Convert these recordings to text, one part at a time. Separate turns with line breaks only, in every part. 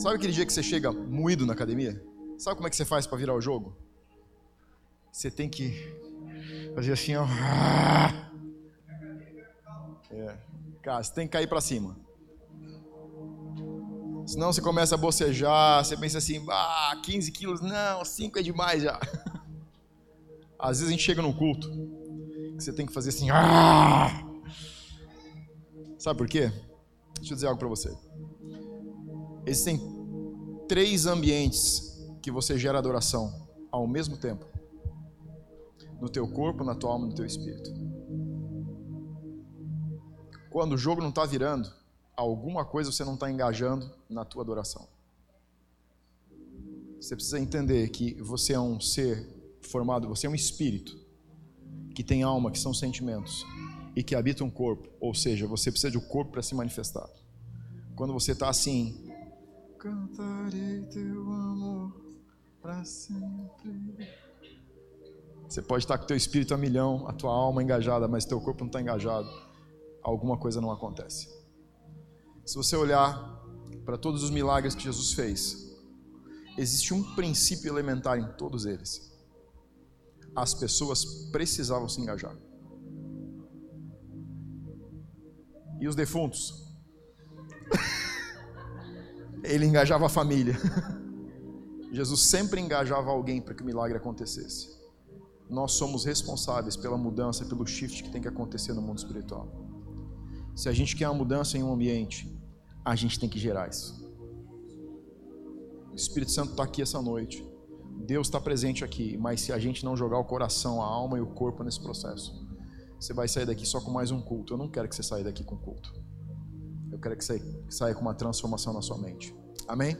Sabe aquele dia que você chega moído na academia? Sabe como é que você faz para virar o jogo? Você tem que fazer assim, ó. É. Cara, você tem que cair para cima. Senão você começa a bocejar, você pensa assim, ah, 15 quilos, não, 5 é demais já. Às vezes a gente chega num culto, que você tem que fazer assim, ah! Sabe por quê? Deixa eu dizer algo para você. Existem três ambientes que você gera adoração ao mesmo tempo. No teu corpo, na tua alma, no teu espírito. Quando o jogo não está virando, alguma coisa você não está engajando na tua adoração. Você precisa entender que você é um ser formado, você é um espírito que tem alma, que são sentimentos e que habita um corpo. Ou seja, você precisa de um corpo para se manifestar. Quando você está assim, cantarei teu amor para sempre. Você pode estar com teu espírito a milhão, a tua alma engajada, mas teu corpo não está engajado. Alguma coisa não acontece. Se você olhar para todos os milagres que Jesus fez, existe um princípio elementar em todos eles. As pessoas precisavam se engajar. E os defuntos? Ele engajava a família. Jesus sempre engajava alguém para que o milagre acontecesse. Nós somos responsáveis pela mudança, pelo shift que tem que acontecer no mundo espiritual. Se a gente quer uma mudança em um ambiente, a gente tem que gerar isso. O Espírito Santo está aqui essa noite. Deus está presente aqui, mas se a gente não jogar o coração, a alma e o corpo nesse processo, você vai sair daqui só com mais um culto. Eu não quero que você saia daqui com culto. Eu quero que você saia com uma transformação na sua mente. Amém?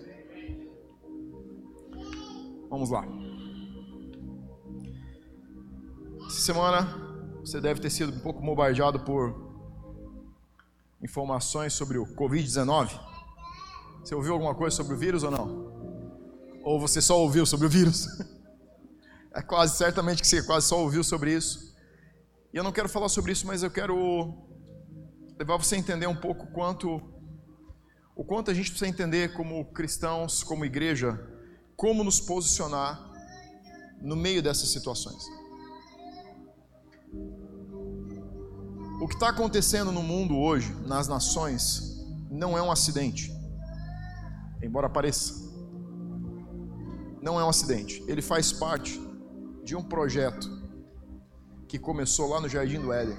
Vamos lá. Essa semana você deve ter sido um pouco bombardeado por informações sobre o Covid-19? Você ouviu alguma coisa sobre o vírus ou não? Ou você só ouviu sobre o vírus? É quase certamente que você quase só ouviu sobre isso. E eu não quero falar sobre isso, mas eu quero levar você a entender um pouco quanto o quanto a gente precisa entender como cristãos, como igreja, como nos posicionar no meio dessas situações. O que está acontecendo no mundo hoje, nas nações, não é um acidente, embora pareça. Não é um acidente. Ele faz parte de um projeto que começou lá no Jardim do Éden,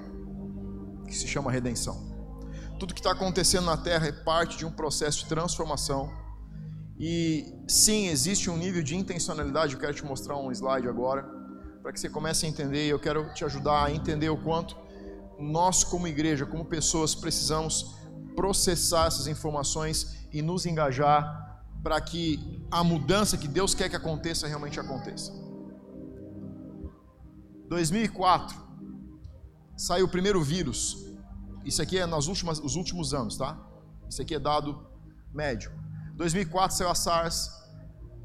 que se chama redenção. Tudo que está acontecendo na Terra é parte de um processo de transformação. E sim, existe um nível de intencionalidade. Eu quero te mostrar um slide agora, para que você comece a entender. E eu quero te ajudar a entender o quanto nós, como igreja, como pessoas, precisamos processar essas informações e nos engajar para que a mudança que Deus quer que aconteça realmente aconteça. 2004 saiu o primeiro vírus. Isso aqui é nos últimos, os últimos anos, tá? Isso aqui é dado médio. 2004 saiu a SARS.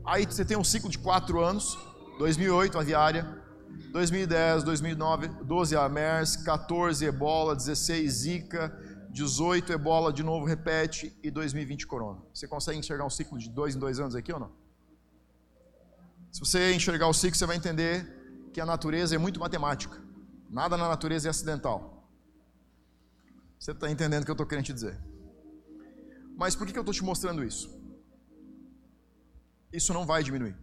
Aí você tem um ciclo de quatro anos. 2008 a aviária. 2010, 2009, 12 a MERS, 14 Ebola, 16 Zika, 18 Ebola de novo repete e 2020 Corona. Você consegue enxergar um ciclo de dois em dois anos aqui ou não? Se você enxergar o ciclo, você vai entender que a natureza é muito matemática. Nada na natureza é acidental. Você está entendendo o que eu estou querendo te dizer. Mas por que eu estou te mostrando isso? Isso não vai diminuir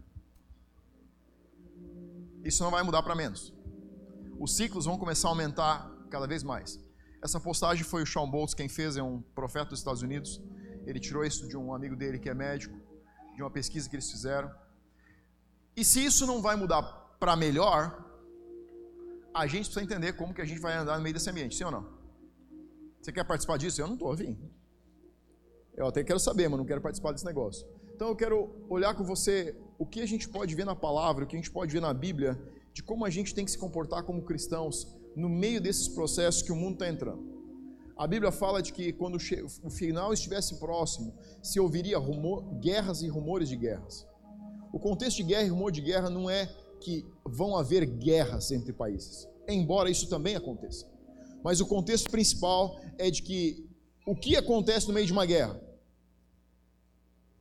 isso não vai mudar para menos. Os ciclos vão começar a aumentar cada vez mais. Essa postagem foi o Sean Boltz quem fez, é um profeta dos Estados Unidos. Ele tirou isso de um amigo dele que é médico, de uma pesquisa que eles fizeram. E se isso não vai mudar para melhor, a gente precisa entender como que a gente vai andar no meio desse ambiente, sim ou não? Você quer participar disso? Eu não estou afim. Eu até quero saber, mas não quero participar desse negócio. Então eu quero olhar com você o que a gente pode ver na palavra, o que a gente pode ver na Bíblia, de como a gente tem que se comportar como cristãos no meio desses processos que o mundo está entrando. A Bíblia fala de que quando o final estivesse próximo, se ouviria rumor, guerras e rumores de guerras. O contexto de guerra e rumor de guerra não é que vão haver guerras entre países, embora isso também aconteça. Mas o contexto principal é de que o que acontece no meio de uma guerra?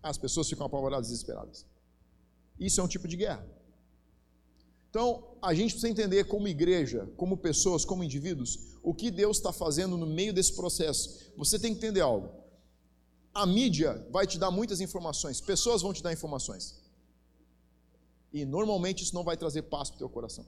as pessoas ficam apavoradas desesperadas. Isso é um tipo de guerra. Então, a gente precisa entender como igreja, como pessoas, como indivíduos, o que Deus está fazendo no meio desse processo. Você tem que entender algo. A mídia vai te dar muitas informações, pessoas vão te dar informações. E normalmente isso não vai trazer paz para o teu coração.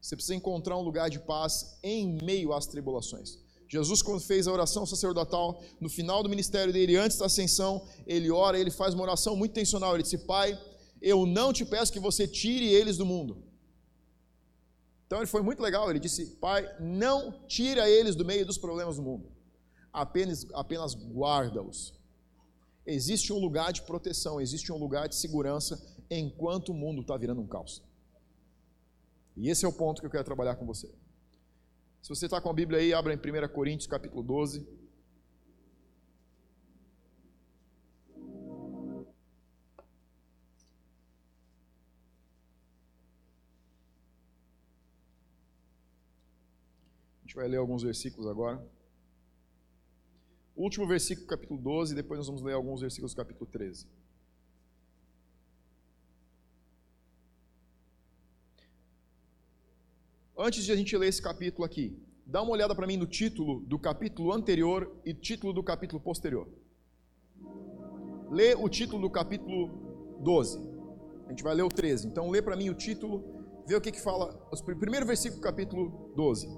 Você precisa encontrar um lugar de paz em meio às tribulações. Jesus, quando fez a oração sacerdotal, no final do ministério dele, antes da ascensão, ele ora, ele faz uma oração muito intencional. Ele disse: Pai, eu não te peço que você tire eles do mundo. Então ele foi muito legal. Ele disse: Pai, não tira eles do meio dos problemas do mundo, apenas, apenas guarda-os. Existe um lugar de proteção, existe um lugar de segurança enquanto o mundo está virando um caos. E esse é o ponto que eu quero trabalhar com você. Se você está com a Bíblia aí, abra em 1 Coríntios capítulo 12. A gente vai ler alguns versículos agora. Último versículo, capítulo 12, e depois nós vamos ler alguns versículos capítulo 13. Antes de a gente ler esse capítulo aqui, dá uma olhada para mim no título do capítulo anterior e título do capítulo posterior. Lê o título do capítulo 12. A gente vai ler o 13. Então lê para mim o título, vê o que, que fala. O primeiro versículo do capítulo 12.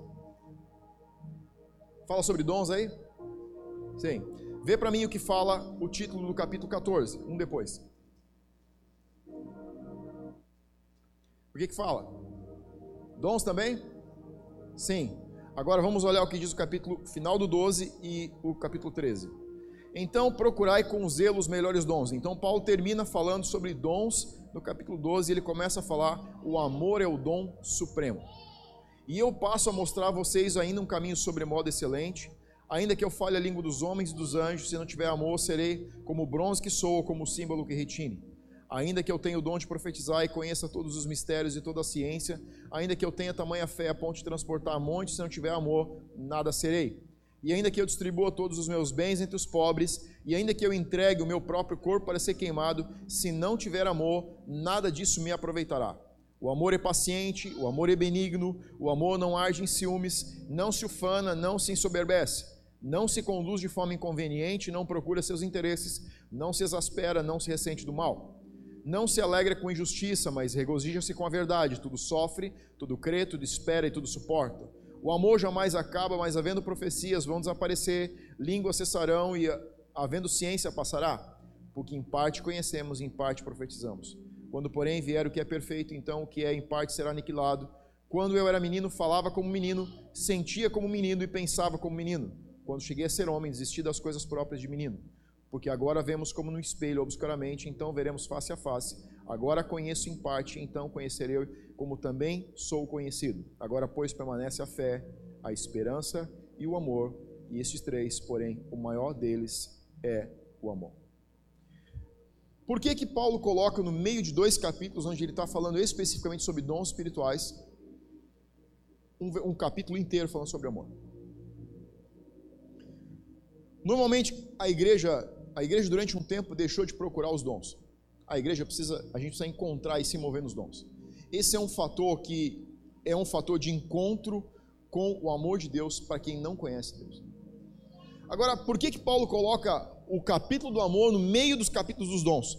Fala sobre dons aí? Sim. Vê para mim o que fala o título do capítulo 14, um depois. O que que fala? Dons também? Sim. Agora vamos olhar o que diz o capítulo final do 12 e o capítulo 13. Então procurai com zelo os melhores dons. Então Paulo termina falando sobre dons no capítulo 12 e ele começa a falar: o amor é o dom supremo. E eu passo a mostrar a vocês ainda um caminho sobremodo excelente. Ainda que eu fale a língua dos homens e dos anjos, se não tiver amor, serei como o bronze que sou, como o símbolo que retine. Ainda que eu tenha o dom de profetizar e conheça todos os mistérios e toda a ciência, ainda que eu tenha tamanha fé a ponto de transportar montes, se não tiver amor, nada serei. E ainda que eu distribua todos os meus bens entre os pobres, e ainda que eu entregue o meu próprio corpo para ser queimado, se não tiver amor, nada disso me aproveitará. O amor é paciente, o amor é benigno, o amor não arde em ciúmes, não se ufana, não se ensoberbece, não se conduz de forma inconveniente, não procura seus interesses, não se exaspera, não se ressente do mal não se alegra com injustiça, mas regozija-se com a verdade. Tudo sofre, tudo crê, tudo espera e tudo suporta. O amor jamais acaba, mas havendo profecias vão desaparecer, línguas cessarão e havendo ciência passará. Porque em parte conhecemos em parte profetizamos. Quando, porém, vier o que é perfeito, então o que é em parte será aniquilado. Quando eu era menino, falava como menino, sentia como menino e pensava como menino. Quando cheguei a ser homem, desisti das coisas próprias de menino porque agora vemos como no espelho, obscuramente, então veremos face a face. Agora conheço em parte, então conhecerei como também sou conhecido. Agora, pois, permanece a fé, a esperança e o amor, e estes três, porém, o maior deles é o amor. Por que que Paulo coloca no meio de dois capítulos, onde ele está falando especificamente sobre dons espirituais, um, um capítulo inteiro falando sobre amor? Normalmente a igreja a igreja durante um tempo deixou de procurar os dons. A igreja precisa, a gente precisa encontrar e se mover nos dons. Esse é um fator que é um fator de encontro com o amor de Deus para quem não conhece Deus. Agora, por que que Paulo coloca o capítulo do amor no meio dos capítulos dos dons?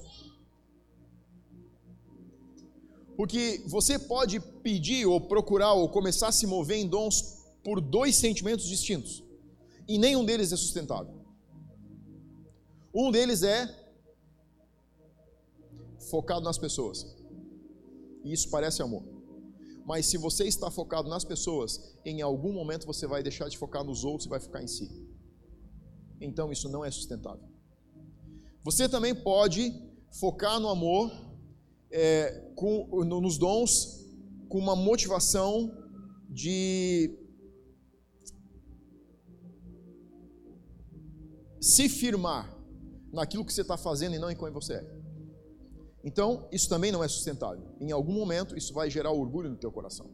Porque você pode pedir ou procurar ou começar a se mover em dons por dois sentimentos distintos, e nenhum deles é sustentável. Um deles é focado nas pessoas. E isso parece amor. Mas se você está focado nas pessoas, em algum momento você vai deixar de focar nos outros e vai focar em si. Então isso não é sustentável. Você também pode focar no amor, é, com, no, nos dons, com uma motivação de se firmar naquilo que você está fazendo e não em quem você é. Então, isso também não é sustentável. Em algum momento, isso vai gerar orgulho no teu coração.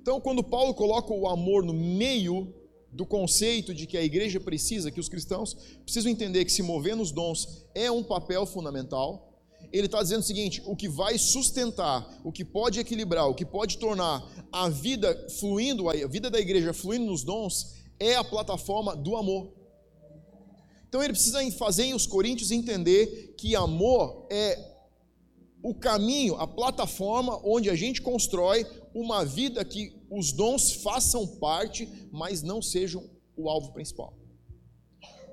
Então, quando Paulo coloca o amor no meio do conceito de que a igreja precisa, que os cristãos precisam entender que se mover nos dons é um papel fundamental. Ele está dizendo o seguinte: o que vai sustentar, o que pode equilibrar, o que pode tornar a vida fluindo, a vida da igreja fluindo nos dons, é a plataforma do amor. Então ele precisa fazer os coríntios entender que amor é o caminho, a plataforma onde a gente constrói uma vida que os dons façam parte, mas não sejam o alvo principal.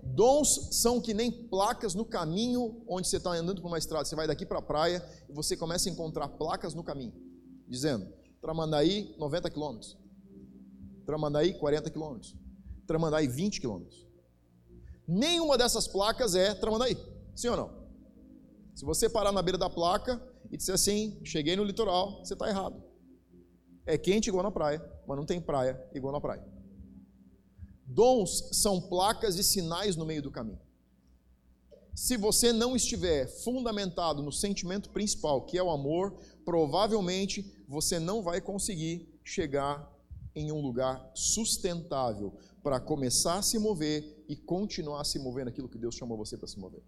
Dons são que nem placas no caminho onde você está andando por uma estrada. Você vai daqui para a praia e você começa a encontrar placas no caminho, dizendo Tramandaí 90 quilômetros, Tramandaí 40 quilômetros, Tramandaí 20 quilômetros. Nenhuma dessas placas é Tramandaí, sim ou não? Se você parar na beira da placa e disser assim, cheguei no litoral, você está errado. É quente igual na praia, mas não tem praia igual na praia. Dons são placas e sinais no meio do caminho. Se você não estiver fundamentado no sentimento principal, que é o amor, provavelmente você não vai conseguir chegar em um lugar sustentável para começar a se mover e continuar a se mover naquilo que Deus chamou você para se mover.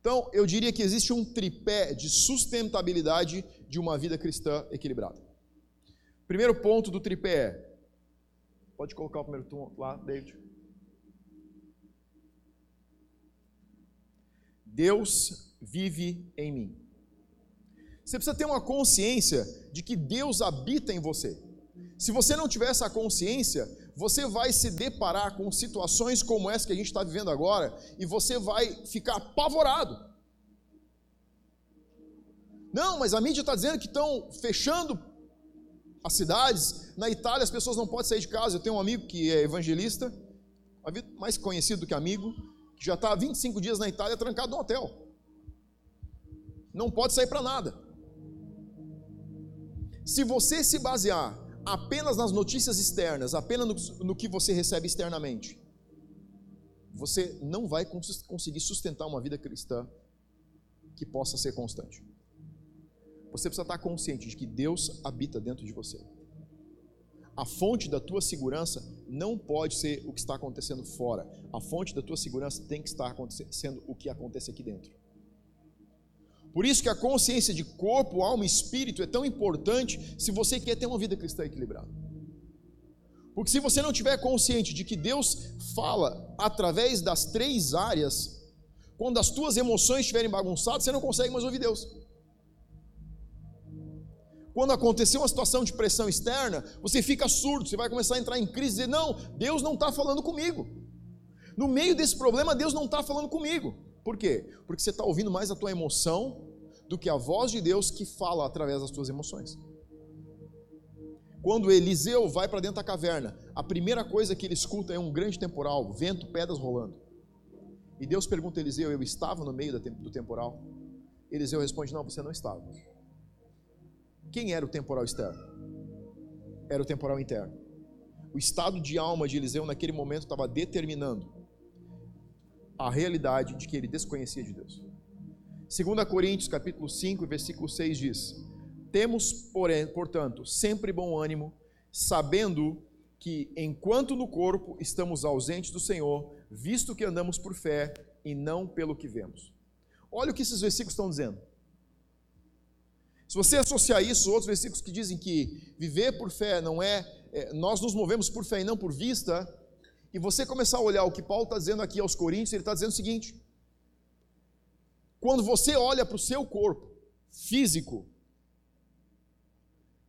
Então, eu diria que existe um tripé de sustentabilidade de uma vida cristã equilibrada. Primeiro ponto do tripé é. Pode colocar o primeiro ponto lá, David. Deus vive em mim. Você precisa ter uma consciência de que Deus habita em você. Se você não tiver essa consciência, você vai se deparar com situações como essa que a gente está vivendo agora e você vai ficar apavorado. Não, mas a mídia está dizendo que estão fechando as cidades. Na Itália as pessoas não podem sair de casa. Eu tenho um amigo que é evangelista, mais conhecido do que amigo, que já está há 25 dias na Itália trancado no hotel. Não pode sair para nada. Se você se basear apenas nas notícias externas, apenas no, no que você recebe externamente, você não vai cons conseguir sustentar uma vida cristã que possa ser constante. Você precisa estar consciente de que Deus habita dentro de você. A fonte da tua segurança não pode ser o que está acontecendo fora. A fonte da tua segurança tem que estar acontecendo o que acontece aqui dentro. Por isso que a consciência de corpo, alma e espírito é tão importante se você quer ter uma vida cristã equilibrada. Porque se você não tiver consciente de que Deus fala através das três áreas, quando as tuas emoções estiverem bagunçadas, você não consegue mais ouvir Deus. Quando acontecer uma situação de pressão externa, você fica surdo, você vai começar a entrar em crise e dizer: Não, Deus não está falando comigo. No meio desse problema, Deus não está falando comigo. Por quê? Porque você está ouvindo mais a tua emoção do que a voz de Deus que fala através das tuas emoções. Quando Eliseu vai para dentro da caverna, a primeira coisa que ele escuta é um grande temporal, vento, pedras rolando. E Deus pergunta a Eliseu: Eu estava no meio do temporal? Eliseu responde: Não, você não estava. Quem era o temporal externo? Era o temporal interno. O estado de alma de Eliseu naquele momento estava determinando a realidade de que ele desconhecia de Deus. 2 Coríntios capítulo 5, versículo 6 diz: Temos, porém, portanto, sempre bom ânimo, sabendo que enquanto no corpo estamos ausentes do Senhor, visto que andamos por fé e não pelo que vemos. Olha o que esses versículos estão dizendo. Se você associar isso a outros versículos que dizem que viver por fé não é, é nós nos movemos por fé e não por vista, e você começar a olhar o que Paulo está dizendo aqui aos Coríntios, ele está dizendo o seguinte: quando você olha para o seu corpo físico,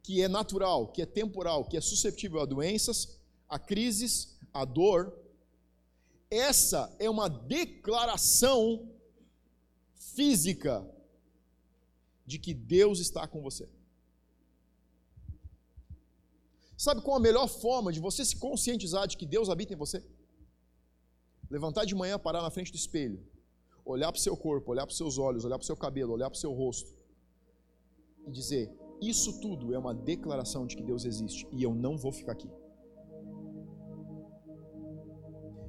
que é natural, que é temporal, que é suscetível a doenças, a crises, a dor, essa é uma declaração física de que Deus está com você. Sabe qual a melhor forma de você se conscientizar de que Deus habita em você? Levantar de manhã, parar na frente do espelho, olhar para o seu corpo, olhar para os seus olhos, olhar para o seu cabelo, olhar para o seu rosto e dizer: Isso tudo é uma declaração de que Deus existe e eu não vou ficar aqui.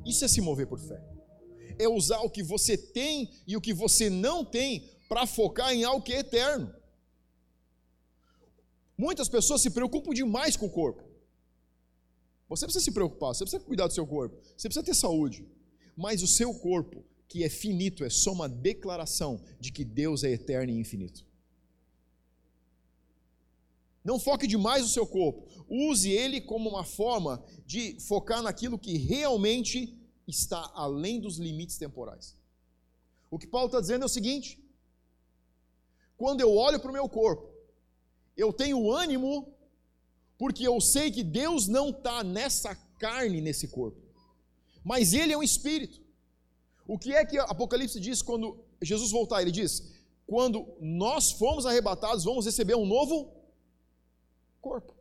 Isso é se mover por fé. É usar o que você tem e o que você não tem para focar em algo que é eterno. Muitas pessoas se preocupam demais com o corpo. Você precisa se preocupar, você precisa cuidar do seu corpo, você precisa ter saúde. Mas o seu corpo, que é finito, é só uma declaração de que Deus é eterno e infinito. Não foque demais no seu corpo. Use ele como uma forma de focar naquilo que realmente está além dos limites temporais. O que Paulo está dizendo é o seguinte: quando eu olho para o meu corpo, eu tenho ânimo, porque eu sei que Deus não está nessa carne, nesse corpo, mas Ele é um espírito. O que é que Apocalipse diz quando Jesus voltar? Ele diz: quando nós formos arrebatados, vamos receber um novo corpo.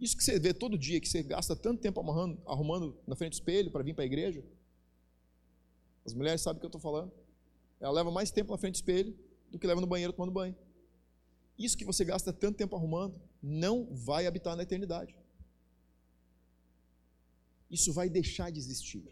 Isso que você vê todo dia, que você gasta tanto tempo amarrando, arrumando na frente do espelho para vir para a igreja. As mulheres sabem o que eu estou falando. Ela leva mais tempo na frente do espelho do que leva no banheiro tomando banho. Isso que você gasta tanto tempo arrumando não vai habitar na eternidade. Isso vai deixar de existir.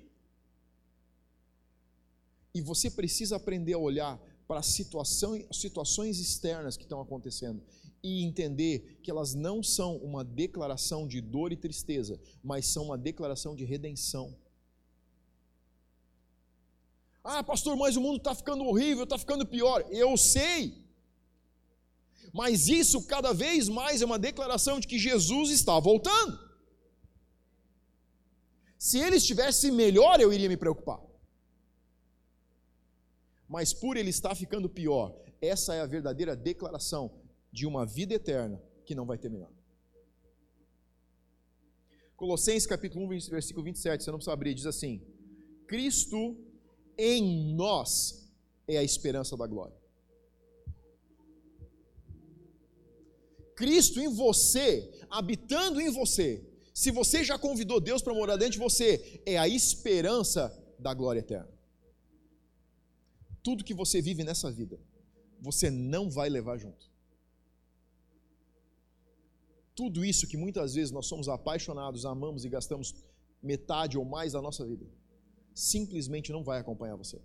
E você precisa aprender a olhar para situação, situações externas que estão acontecendo e entender que elas não são uma declaração de dor e tristeza, mas são uma declaração de redenção. Ah, pastor, mas o mundo está ficando horrível, está ficando pior. Eu sei. Mas isso cada vez mais é uma declaração de que Jesus está voltando. Se ele estivesse melhor, eu iria me preocupar. Mas por ele estar ficando pior, essa é a verdadeira declaração de uma vida eterna que não vai terminar. Colossenses capítulo 1, versículo 27, você não precisa abrir, diz assim: Cristo em nós é a esperança da glória. Cristo em você, habitando em você, se você já convidou Deus para morar dentro de você, é a esperança da glória eterna. Tudo que você vive nessa vida, você não vai levar junto. Tudo isso que muitas vezes nós somos apaixonados, amamos e gastamos metade ou mais da nossa vida, simplesmente não vai acompanhar você.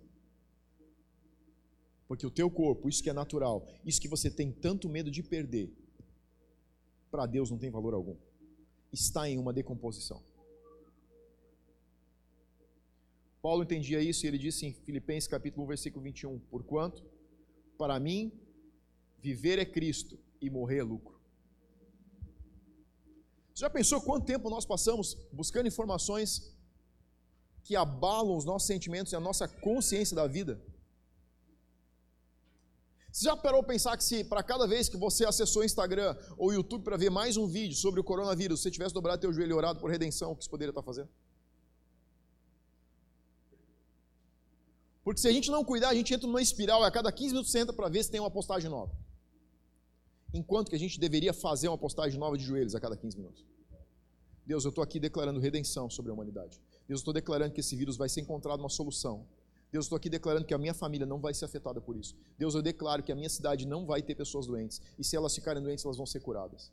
Porque o teu corpo, isso que é natural, isso que você tem tanto medo de perder, para Deus não tem valor algum. Está em uma decomposição. Paulo entendia isso e ele disse em Filipenses capítulo 1, versículo 21, porquanto para mim viver é Cristo e morrer é lucro. Você já pensou quanto tempo nós passamos buscando informações que abalam os nossos sentimentos e a nossa consciência da vida? Você já parou para pensar que se para cada vez que você acessou o Instagram ou o YouTube para ver mais um vídeo sobre o coronavírus, você tivesse dobrado teu joelho e orado por redenção, o que você poderia estar fazendo? Porque se a gente não cuidar, a gente entra numa espiral e a cada 15 minutos você entra para ver se tem uma postagem nova. Enquanto que a gente deveria fazer uma postagem nova de joelhos a cada 15 minutos. Deus, eu estou aqui declarando redenção sobre a humanidade. Deus, eu estou declarando que esse vírus vai ser encontrado uma solução. Deus, eu estou aqui declarando que a minha família não vai ser afetada por isso. Deus, eu declaro que a minha cidade não vai ter pessoas doentes. E se elas ficarem doentes, elas vão ser curadas.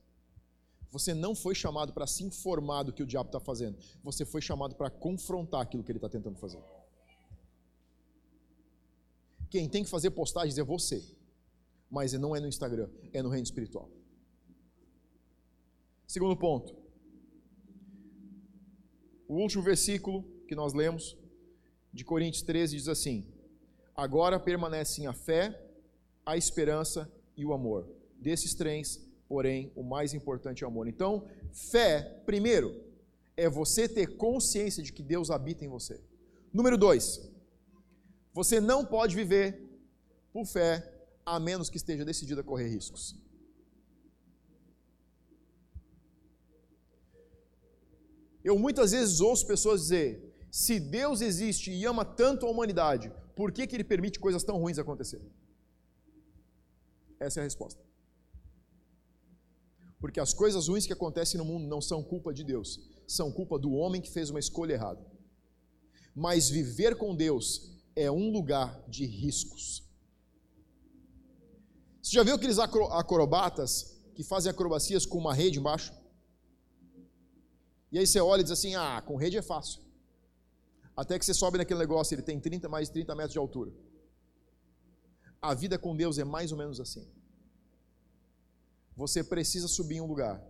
Você não foi chamado para se informar do que o diabo está fazendo. Você foi chamado para confrontar aquilo que ele está tentando fazer. Quem tem que fazer postagens é você mas não é no Instagram, é no reino espiritual. Segundo ponto. O último versículo que nós lemos, de Coríntios 13, diz assim: Agora permanecem a fé, a esperança e o amor. Desses três, porém, o mais importante é o amor. Então, fé, primeiro, é você ter consciência de que Deus habita em você. Número dois, você não pode viver por fé a menos que esteja decidido a correr riscos. Eu muitas vezes ouço pessoas dizer: se Deus existe e ama tanto a humanidade, por que, que Ele permite coisas tão ruins acontecerem? Essa é a resposta. Porque as coisas ruins que acontecem no mundo não são culpa de Deus, são culpa do homem que fez uma escolha errada. Mas viver com Deus é um lugar de riscos. Você já viu aqueles acrobatas que fazem acrobacias com uma rede embaixo? E aí você olha e diz assim: ah, com rede é fácil. Até que você sobe naquele negócio, ele tem 30 mais de 30 metros de altura. A vida com Deus é mais ou menos assim. Você precisa subir em um lugar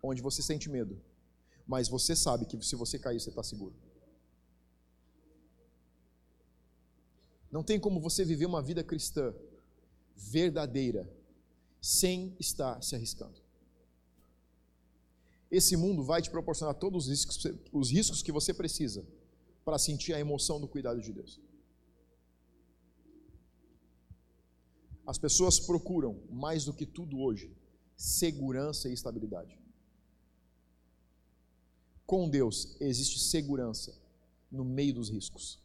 onde você sente medo, mas você sabe que se você cair, você está seguro. Não tem como você viver uma vida cristã verdadeira sem estar se arriscando. Esse mundo vai te proporcionar todos os riscos, os riscos que você precisa para sentir a emoção do cuidado de Deus. As pessoas procuram, mais do que tudo hoje, segurança e estabilidade. Com Deus existe segurança no meio dos riscos.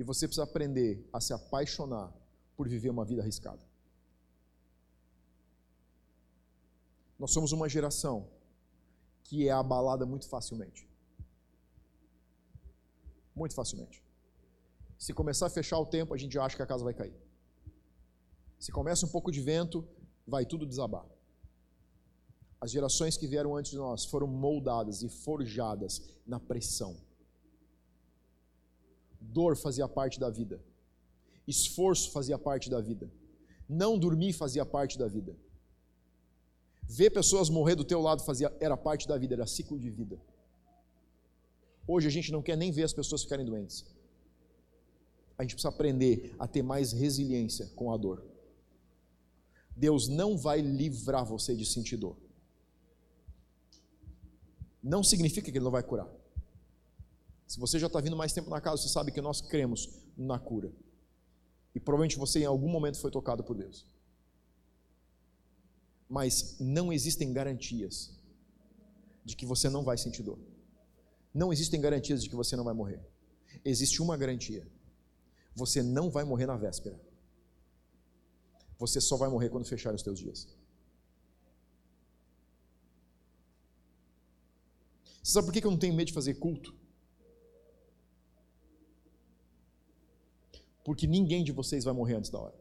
E você precisa aprender a se apaixonar por viver uma vida arriscada. Nós somos uma geração que é abalada muito facilmente. Muito facilmente. Se começar a fechar o tempo, a gente acha que a casa vai cair. Se começa um pouco de vento, vai tudo desabar. As gerações que vieram antes de nós foram moldadas e forjadas na pressão. Dor fazia parte da vida. Esforço fazia parte da vida. Não dormir fazia parte da vida. Ver pessoas morrer do teu lado fazia era parte da vida, era ciclo de vida. Hoje a gente não quer nem ver as pessoas ficarem doentes. A gente precisa aprender a ter mais resiliência com a dor. Deus não vai livrar você de sentir dor. Não significa que Ele não vai curar. Se você já está vindo mais tempo na casa, você sabe que nós cremos na cura. E provavelmente você em algum momento foi tocado por Deus. Mas não existem garantias de que você não vai sentir dor. Não existem garantias de que você não vai morrer. Existe uma garantia: você não vai morrer na véspera. Você só vai morrer quando fechar os teus dias. Você sabe por que eu não tenho medo de fazer culto? porque ninguém de vocês vai morrer antes da hora.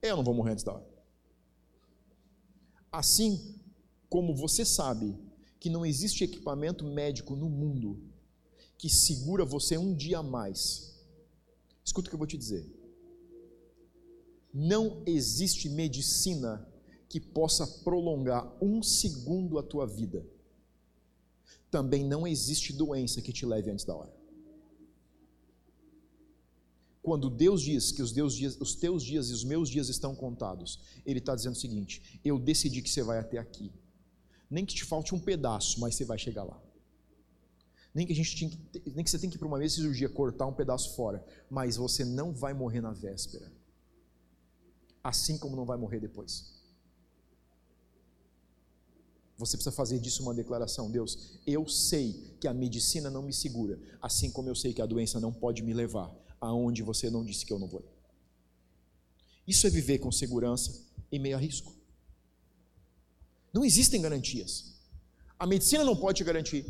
Eu não vou morrer antes da hora. Assim como você sabe que não existe equipamento médico no mundo que segura você um dia a mais. Escuta o que eu vou te dizer. Não existe medicina que possa prolongar um segundo a tua vida. Também não existe doença que te leve antes da hora. Quando Deus diz que os, dias, os teus dias e os meus dias estão contados, Ele está dizendo o seguinte: eu decidi que você vai até aqui. Nem que te falte um pedaço, mas você vai chegar lá. Nem que, a gente tinha que, nem que você tenha que ir para uma mesa de cirurgia cortar um pedaço fora, mas você não vai morrer na véspera. Assim como não vai morrer depois. Você precisa fazer disso uma declaração. Deus, eu sei que a medicina não me segura, assim como eu sei que a doença não pode me levar aonde você não disse que eu não vou. Isso é viver com segurança em meio a risco. Não existem garantias. A medicina não pode te garantir.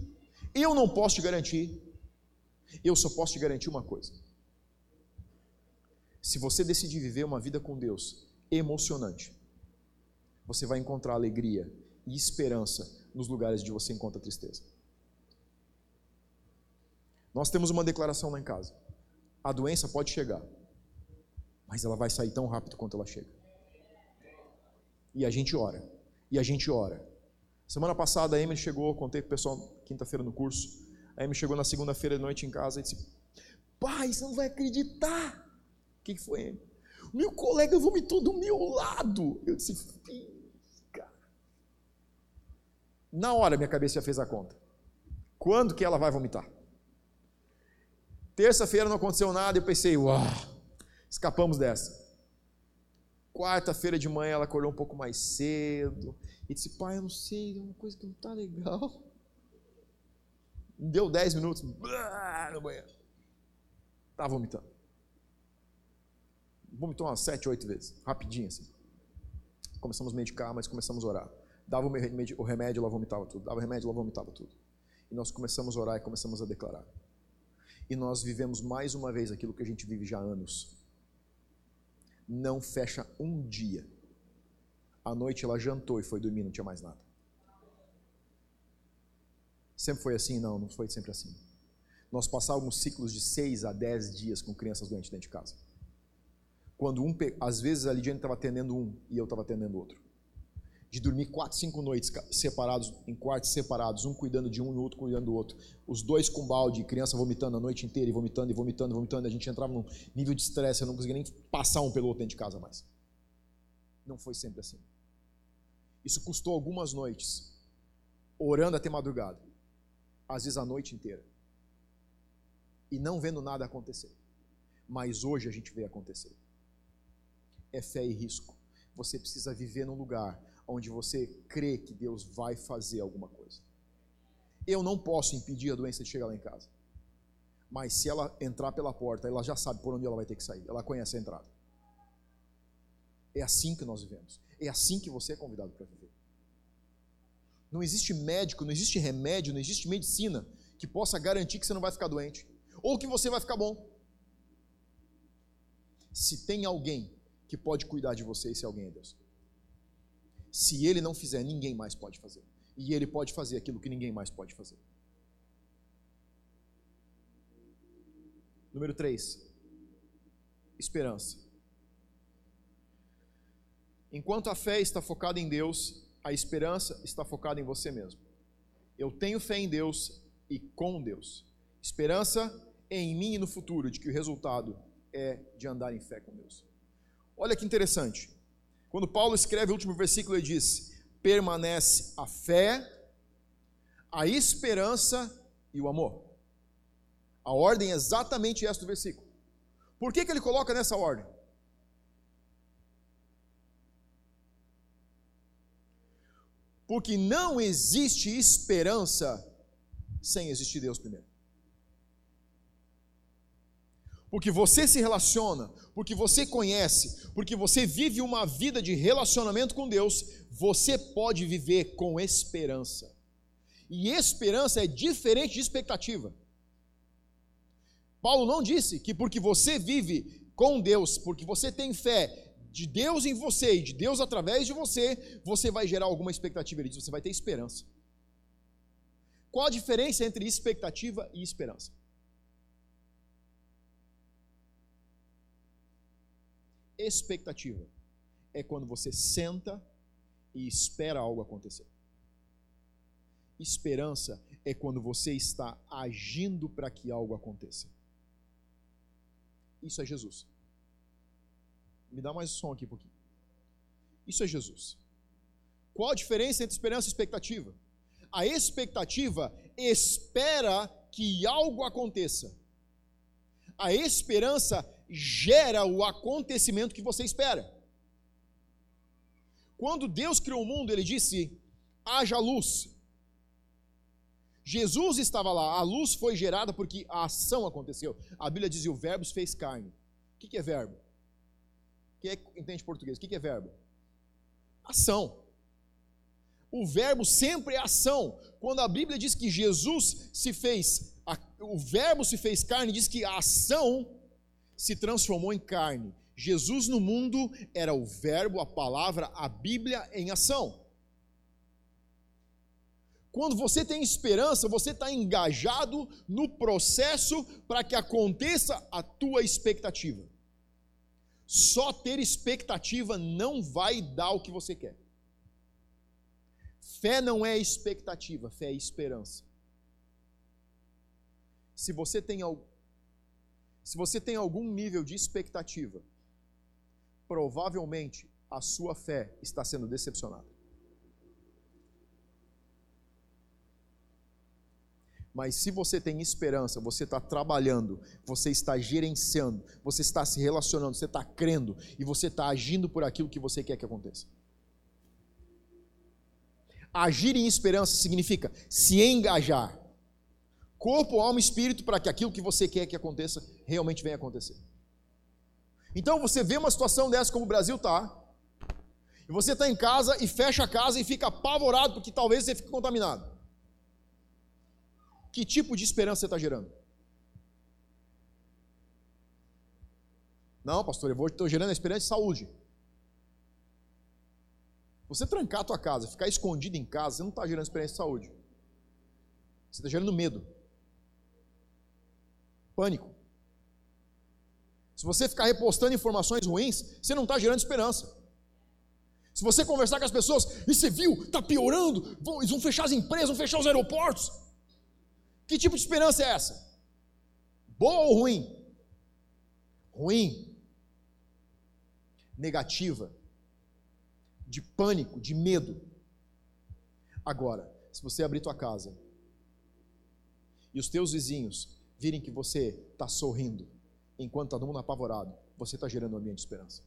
Eu não posso te garantir. Eu só posso te garantir uma coisa. Se você decidir viver uma vida com Deus emocionante, você vai encontrar alegria e esperança nos lugares onde você encontra tristeza. Nós temos uma declaração lá em casa. A doença pode chegar, mas ela vai sair tão rápido quanto ela chega. E a gente ora, e a gente ora. Semana passada a Emily chegou, contei para o pessoal quinta-feira no curso. A Emily chegou na segunda-feira de noite em casa e disse: Pai, você não vai acreditar. O que, foi, Emily? Meu colega vomitou do meu lado. Eu disse: cara. Na hora minha cabeça já fez a conta. Quando que ela vai vomitar? Terça-feira não aconteceu nada e eu pensei, uau, escapamos dessa. Quarta-feira de manhã ela acordou um pouco mais cedo e disse: Pai, eu não sei, é uma coisa que não está legal. Deu dez minutos, no banheiro. Tá vomitando. Vomitou umas sete, oito vezes, rapidinho assim. Começamos a medicar, mas começamos a orar. Dava o remédio, ela vomitava tudo. Dava o remédio, ela vomitava tudo. E nós começamos a orar e começamos a declarar e nós vivemos mais uma vez aquilo que a gente vive já há anos. Não fecha um dia. À noite ela jantou e foi dormir, não tinha mais nada. Sempre foi assim? Não, não foi sempre assim. Nós passávamos ciclos de seis a dez dias com crianças doentes dentro de casa. Quando um, às vezes a Lidiane estava atendendo um e eu estava atendendo outro. De dormir quatro, cinco noites separados, em quartos separados, um cuidando de um e outro cuidando do outro. Os dois com balde, criança vomitando a noite inteira e vomitando e vomitando e vomitando. A gente entrava num nível de estresse, eu não conseguia nem passar um pelo outro dentro de casa mais. Não foi sempre assim. Isso custou algumas noites, orando até madrugada, às vezes a noite inteira, e não vendo nada acontecer. Mas hoje a gente vê acontecer. É fé e risco. Você precisa viver num lugar onde você crê que Deus vai fazer alguma coisa. Eu não posso impedir a doença de chegar lá em casa. Mas se ela entrar pela porta, ela já sabe por onde ela vai ter que sair. Ela conhece a entrada. É assim que nós vivemos. É assim que você é convidado para viver. Não existe médico, não existe remédio, não existe medicina que possa garantir que você não vai ficar doente ou que você vai ficar bom. Se tem alguém que pode cuidar de você, esse alguém é Deus. Se ele não fizer, ninguém mais pode fazer. E ele pode fazer aquilo que ninguém mais pode fazer. Número 3. Esperança. Enquanto a fé está focada em Deus, a esperança está focada em você mesmo. Eu tenho fé em Deus e com Deus. Esperança em mim e no futuro, de que o resultado é de andar em fé com Deus. Olha que interessante. Quando Paulo escreve o último versículo, ele diz: permanece a fé, a esperança e o amor. A ordem é exatamente essa do versículo. Por que, que ele coloca nessa ordem? Porque não existe esperança sem existir Deus primeiro. Porque você se relaciona, porque você conhece, porque você vive uma vida de relacionamento com Deus, você pode viver com esperança. E esperança é diferente de expectativa. Paulo não disse que porque você vive com Deus, porque você tem fé de Deus em você e de Deus através de você, você vai gerar alguma expectativa. Ele você vai ter esperança. Qual a diferença entre expectativa e esperança? Expectativa é quando você senta e espera algo acontecer. Esperança é quando você está agindo para que algo aconteça. Isso é Jesus. Me dá mais som aqui um pouquinho. Isso é Jesus. Qual a diferença entre esperança e expectativa? A expectativa espera que algo aconteça. A esperança gera o acontecimento que você espera. Quando Deus criou o mundo, ele disse: haja luz. Jesus estava lá, a luz foi gerada porque a ação aconteceu. A Bíblia diz: o verbo fez carne. O que é verbo? Quem é entende português? O que é verbo? Ação. O verbo sempre é ação. Quando a Bíblia diz que Jesus se fez, o verbo se fez carne, diz que a ação se transformou em carne. Jesus no mundo era o Verbo, a palavra, a Bíblia em ação. Quando você tem esperança, você está engajado no processo para que aconteça a tua expectativa. Só ter expectativa não vai dar o que você quer. Fé não é expectativa, fé é esperança. Se você tem se você tem algum nível de expectativa, provavelmente a sua fé está sendo decepcionada. Mas se você tem esperança, você está trabalhando, você está gerenciando, você está se relacionando, você está crendo e você está agindo por aquilo que você quer que aconteça. Agir em esperança significa se engajar, corpo, alma e espírito para que aquilo que você quer que aconteça realmente venha acontecer. Então você vê uma situação dessa como o Brasil está, e você está em casa e fecha a casa e fica apavorado porque talvez você fique contaminado. Que tipo de esperança você está gerando? Não, pastor, eu estou gerando a esperança de saúde. Você trancar a tua casa, ficar escondido em casa, você não está gerando experiência de saúde. Você está gerando medo pânico. Se você ficar repostando informações ruins, você não está gerando esperança. Se você conversar com as pessoas, e você viu, está piorando, vão, eles vão fechar as empresas, vão fechar os aeroportos. Que tipo de esperança é essa? Boa ou ruim? Ruim. Negativa. De pânico, de medo. Agora, se você abrir tua casa e os teus vizinhos virem que você está sorrindo enquanto está todo mundo apavorado, você está gerando um ambiente de esperança.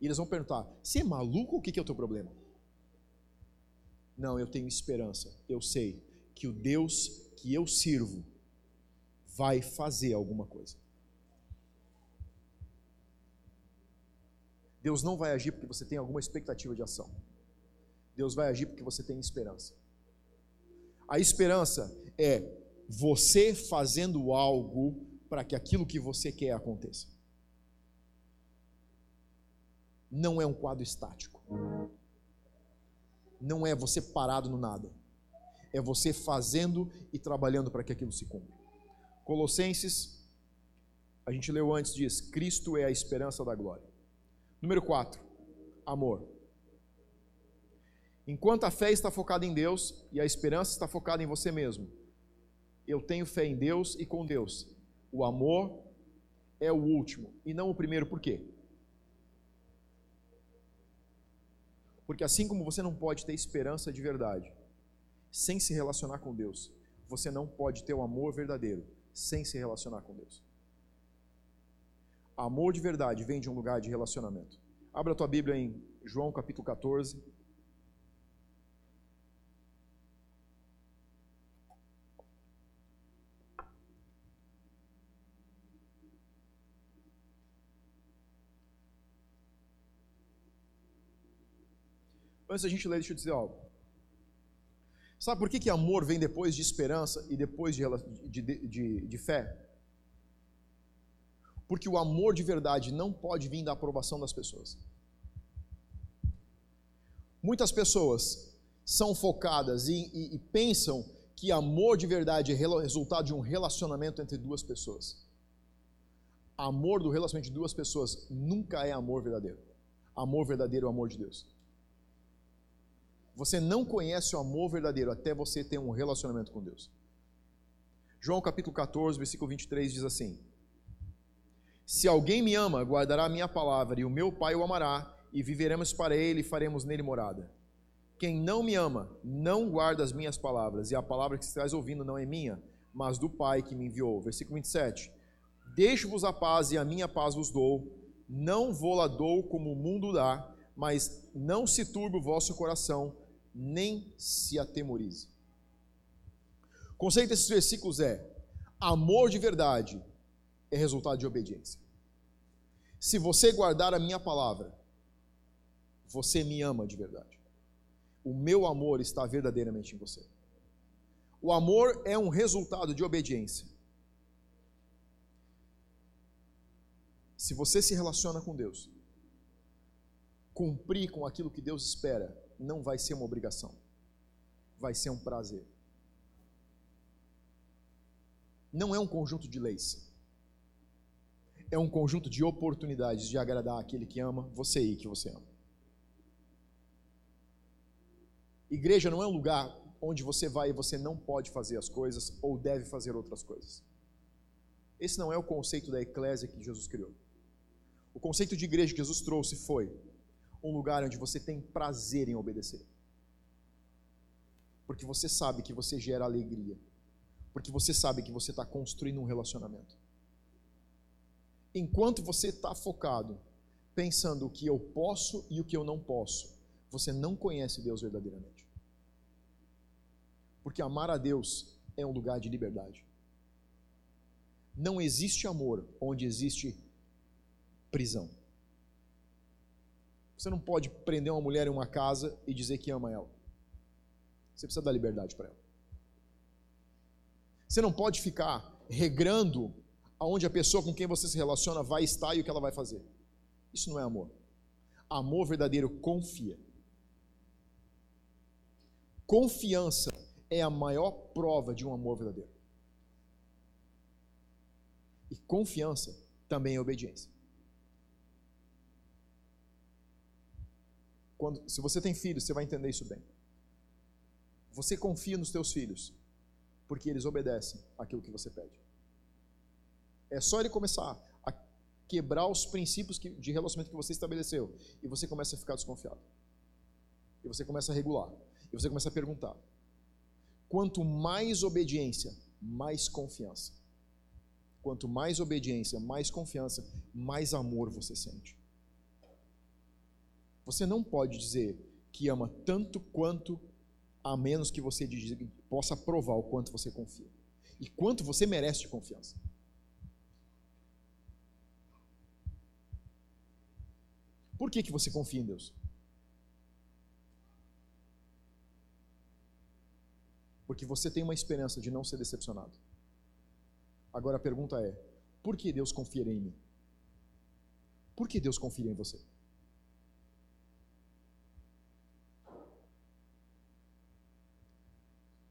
E eles vão perguntar: você é maluco? O que é o teu problema? Não, eu tenho esperança. Eu sei que o Deus que eu sirvo vai fazer alguma coisa. Deus não vai agir porque você tem alguma expectativa de ação. Deus vai agir porque você tem esperança. A esperança é você fazendo algo para que aquilo que você quer aconteça. Não é um quadro estático. Não é você parado no nada. É você fazendo e trabalhando para que aquilo se cumpra. Colossenses, a gente leu antes, diz: Cristo é a esperança da glória. Número 4, amor. Enquanto a fé está focada em Deus e a esperança está focada em você mesmo, eu tenho fé em Deus e com Deus. O amor é o último e não o primeiro, por quê? Porque assim como você não pode ter esperança de verdade sem se relacionar com Deus, você não pode ter o amor verdadeiro sem se relacionar com Deus. Amor de verdade vem de um lugar de relacionamento. Abra a tua Bíblia em João capítulo 14. Antes da gente ler, deixa eu dizer algo. Sabe por que, que amor vem depois de esperança e depois de, de, de, de fé? Porque o amor de verdade não pode vir da aprovação das pessoas. Muitas pessoas são focadas e, e, e pensam que amor de verdade é resultado de um relacionamento entre duas pessoas. Amor do relacionamento de duas pessoas nunca é amor verdadeiro. Amor verdadeiro é o amor de Deus. Você não conhece o amor verdadeiro até você ter um relacionamento com Deus. João capítulo 14, versículo 23 diz assim: Se alguém me ama, guardará a minha palavra, e o meu Pai o amará, e viveremos para ele e faremos nele morada. Quem não me ama, não guarda as minhas palavras, e a palavra que estás ouvindo não é minha, mas do Pai que me enviou. Versículo 27. Deixo-vos a paz e a minha paz vos dou, não vou-la dou como o mundo dá, mas não se turbe o vosso coração, nem se atemorize. O conceito desses versículos é: amor de verdade é resultado de obediência. Se você guardar a minha palavra, você me ama de verdade. O meu amor está verdadeiramente em você. O amor é um resultado de obediência. Se você se relaciona com Deus, cumprir com aquilo que Deus espera não vai ser uma obrigação, vai ser um prazer. Não é um conjunto de leis, é um conjunto de oportunidades de agradar aquele que ama você e que você ama. Igreja não é um lugar onde você vai e você não pode fazer as coisas ou deve fazer outras coisas. Esse não é o conceito da eclésia que Jesus criou. O conceito de igreja que Jesus trouxe foi um lugar onde você tem prazer em obedecer. Porque você sabe que você gera alegria. Porque você sabe que você está construindo um relacionamento. Enquanto você está focado, pensando o que eu posso e o que eu não posso, você não conhece Deus verdadeiramente. Porque amar a Deus é um lugar de liberdade. Não existe amor onde existe prisão. Você não pode prender uma mulher em uma casa e dizer que ama ela. Você precisa dar liberdade para ela. Você não pode ficar regrando aonde a pessoa com quem você se relaciona vai estar e o que ela vai fazer. Isso não é amor. Amor verdadeiro confia. Confiança é a maior prova de um amor verdadeiro. E confiança também é obediência. Quando, se você tem filhos, você vai entender isso bem. Você confia nos teus filhos, porque eles obedecem aquilo que você pede. É só ele começar a quebrar os princípios de relacionamento que você estabeleceu e você começa a ficar desconfiado. E você começa a regular. E você começa a perguntar. Quanto mais obediência, mais confiança. Quanto mais obediência, mais confiança, mais amor você sente. Você não pode dizer que ama tanto quanto a menos que você possa provar o quanto você confia e quanto você merece de confiança. Por que, que você confia em Deus? Porque você tem uma esperança de não ser decepcionado. Agora a pergunta é: por que Deus confiaria em mim? Por que Deus confia em você?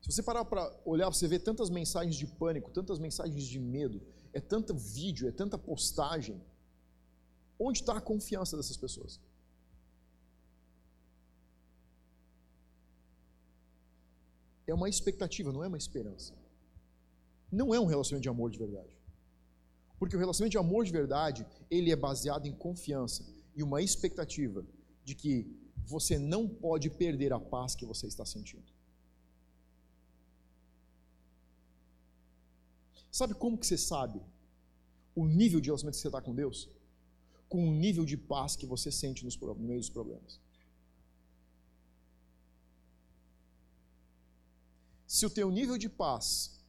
Se você parar para olhar, você vê tantas mensagens de pânico, tantas mensagens de medo, é tanto vídeo, é tanta postagem. Onde está a confiança dessas pessoas? É uma expectativa, não é uma esperança. Não é um relacionamento de amor de verdade. Porque o relacionamento de amor de verdade, ele é baseado em confiança e uma expectativa de que você não pode perder a paz que você está sentindo. Sabe como que você sabe o nível de relacionamento que você está com Deus? Com o nível de paz que você sente nos, no meio dos problemas. Se o teu nível de paz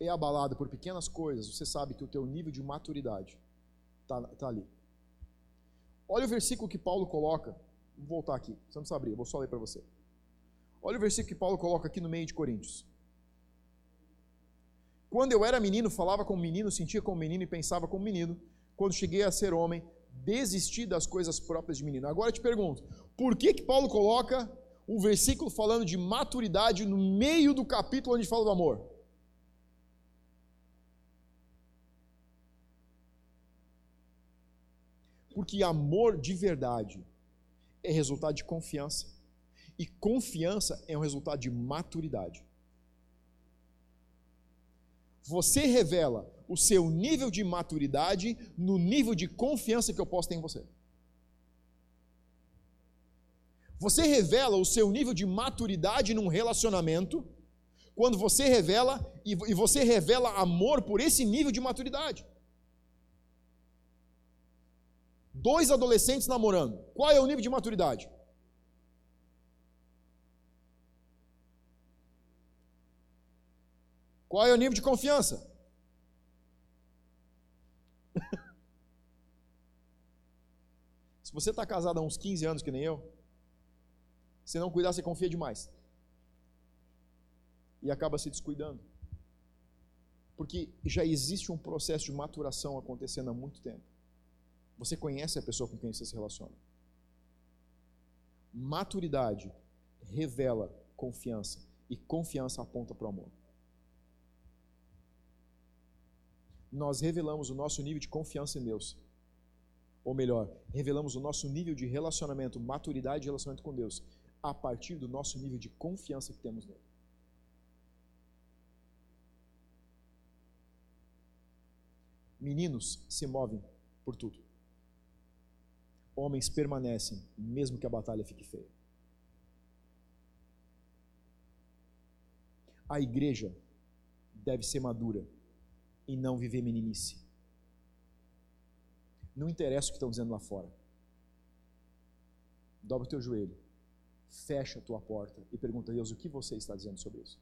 é abalado por pequenas coisas, você sabe que o teu nível de maturidade está tá ali. Olha o versículo que Paulo coloca. Vou voltar aqui, você não precisa abrir, eu vou só ler para você. Olha o versículo que Paulo coloca aqui no meio de Coríntios. Quando eu era menino, falava como menino, sentia como menino e pensava como menino. Quando cheguei a ser homem, desisti das coisas próprias de menino. Agora eu te pergunto, por que que Paulo coloca um versículo falando de maturidade no meio do capítulo onde fala do amor? Porque amor de verdade é resultado de confiança. E confiança é um resultado de maturidade. Você revela o seu nível de maturidade no nível de confiança que eu posso ter em você. Você revela o seu nível de maturidade num relacionamento quando você revela e você revela amor por esse nível de maturidade. Dois adolescentes namorando. Qual é o nível de maturidade? Qual é o nível de confiança? Se você está casado há uns 15 anos, que nem eu, se não cuidar, você confia demais. E acaba se descuidando. Porque já existe um processo de maturação acontecendo há muito tempo. Você conhece a pessoa com quem você se relaciona. Maturidade revela confiança. E confiança aponta para o amor. Nós revelamos o nosso nível de confiança em Deus. Ou melhor, revelamos o nosso nível de relacionamento, maturidade de relacionamento com Deus, a partir do nosso nível de confiança que temos nele. Meninos se movem por tudo. Homens permanecem, mesmo que a batalha fique feia. A igreja deve ser madura e não viver meninice. Não interessa o que estão dizendo lá fora. Dobra o teu joelho, fecha a tua porta e pergunta a Deus o que você está dizendo sobre isso.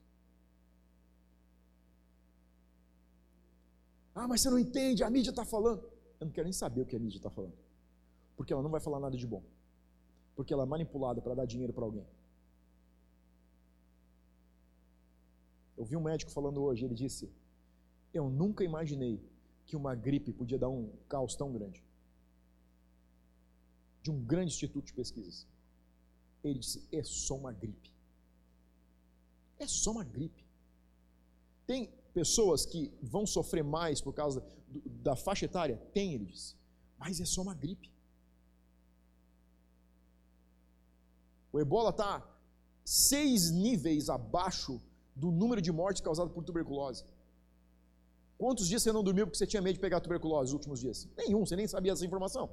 Ah, mas você não entende, a mídia está falando. Eu não quero nem saber o que a mídia está falando. Porque ela não vai falar nada de bom. Porque ela é manipulada para dar dinheiro para alguém. Eu vi um médico falando hoje, ele disse: eu nunca imaginei que uma gripe podia dar um caos tão grande. De um grande instituto de pesquisas. Ele disse: é só uma gripe. É só uma gripe. Tem pessoas que vão sofrer mais por causa do, da faixa etária? Tem, ele disse. Mas é só uma gripe. O ebola está seis níveis abaixo do número de mortes causadas por tuberculose. Quantos dias você não dormiu porque você tinha medo de pegar tuberculose nos últimos dias? Nenhum, você nem sabia essa informação.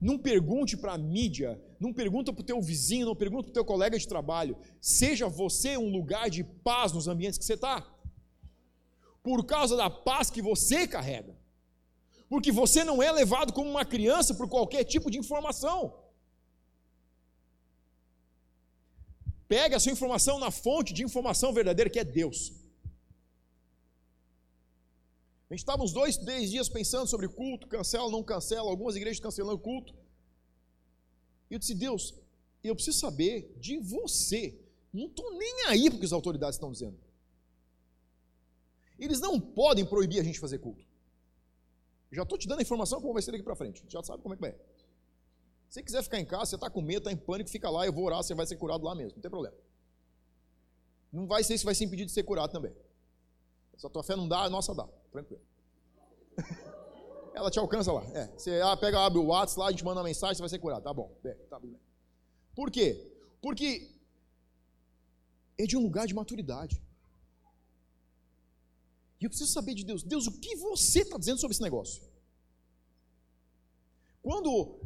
Não pergunte para a mídia, não pergunta para o teu vizinho, não pergunta para o teu colega de trabalho. Seja você um lugar de paz nos ambientes que você está. Por causa da paz que você carrega. Porque você não é levado como uma criança por qualquer tipo de informação. Pega a sua informação na fonte de informação verdadeira que é Deus. A gente estava uns dois, três dias pensando sobre culto, cancela, não cancela, algumas igrejas cancelando culto. E eu disse, Deus, eu preciso saber de você. Não estou nem aí porque as autoridades estão dizendo. Eles não podem proibir a gente fazer culto. Já estou te dando a informação como vai ser daqui para frente. Já sabe como é que é. Se quiser ficar em casa, você está com medo, está em pânico, fica lá, eu vou orar, você vai ser curado lá mesmo, não tem problema. Não vai ser isso, vai ser impedido de ser curado também. Se a tua fé não dá, a nossa dá, tranquilo. Ela te alcança lá. É, você ah, pega, abre o WhatsApp lá, a gente manda uma mensagem, você vai ser curado. Tá bom, bem, tá bem. Por quê? Porque é de um lugar de maturidade. E eu preciso saber de Deus. Deus, o que você está dizendo sobre esse negócio? Quando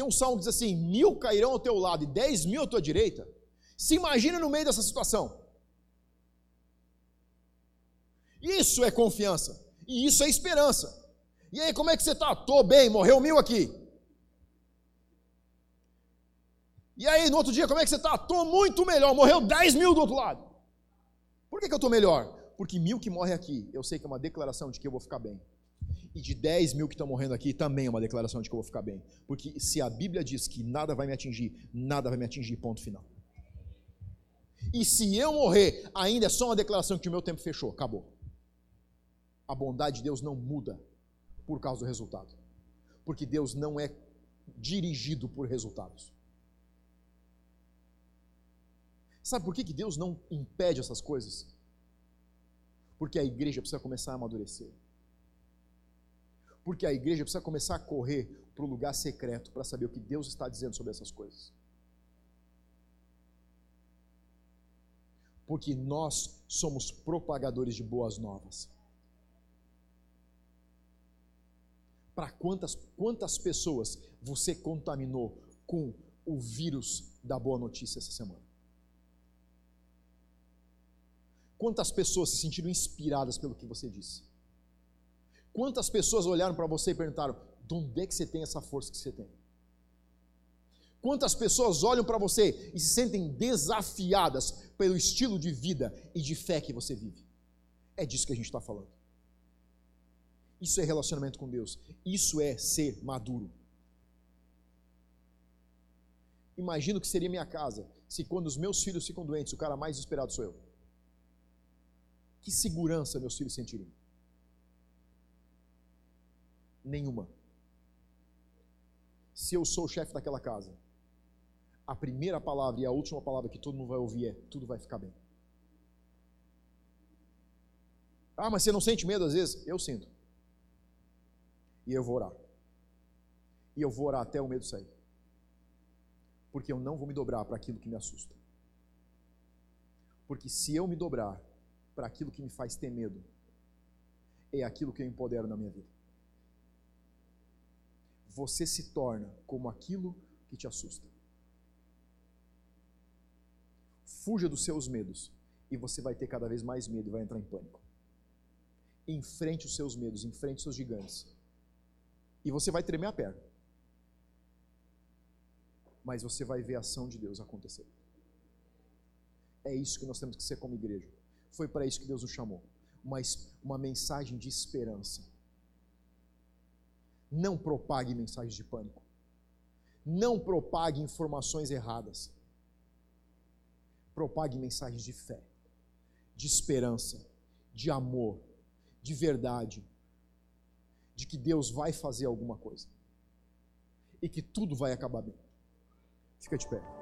tem um salmo que diz assim: mil cairão ao teu lado e dez mil à tua direita. Se imagina no meio dessa situação. Isso é confiança. E isso é esperança. E aí, como é que você está? Estou bem, morreu mil aqui. E aí, no outro dia, como é que você está? Estou muito melhor, morreu dez mil do outro lado. Por que, que eu estou melhor? Porque mil que morre aqui, eu sei que é uma declaração de que eu vou ficar bem e de 10 mil que estão morrendo aqui também é uma declaração de que eu vou ficar bem. Porque se a Bíblia diz que nada vai me atingir, nada vai me atingir, ponto final. E se eu morrer, ainda é só uma declaração que o meu tempo fechou, acabou. A bondade de Deus não muda por causa do resultado. Porque Deus não é dirigido por resultados. Sabe por que, que Deus não impede essas coisas? Porque a igreja precisa começar a amadurecer. Porque a igreja precisa começar a correr para o lugar secreto para saber o que Deus está dizendo sobre essas coisas. Porque nós somos propagadores de boas novas. Para quantas, quantas pessoas você contaminou com o vírus da boa notícia essa semana? Quantas pessoas se sentiram inspiradas pelo que você disse? Quantas pessoas olharam para você e perguntaram: de onde é que você tem essa força que você tem? Quantas pessoas olham para você e se sentem desafiadas pelo estilo de vida e de fé que você vive? É disso que a gente está falando. Isso é relacionamento com Deus. Isso é ser maduro. Imagino que seria minha casa se, quando os meus filhos ficam doentes, o cara mais esperado sou eu. Que segurança meus filhos sentiriam? Nenhuma. Se eu sou o chefe daquela casa, a primeira palavra e a última palavra que todo mundo vai ouvir é: tudo vai ficar bem. Ah, mas você não sente medo às vezes? Eu sinto. E eu vou orar. E eu vou orar até o medo sair. Porque eu não vou me dobrar para aquilo que me assusta. Porque se eu me dobrar para aquilo que me faz ter medo, é aquilo que eu empodero na minha vida você se torna como aquilo que te assusta. Fuja dos seus medos e você vai ter cada vez mais medo e vai entrar em pânico. Enfrente os seus medos, enfrente os seus gigantes. E você vai tremer a perna. Mas você vai ver a ação de Deus acontecer. É isso que nós temos que ser como igreja. Foi para isso que Deus nos chamou. Uma, uma mensagem de esperança não propague mensagens de pânico. Não propague informações erradas. Propague mensagens de fé, de esperança, de amor, de verdade, de que Deus vai fazer alguma coisa e que tudo vai acabar bem. Fica de pé.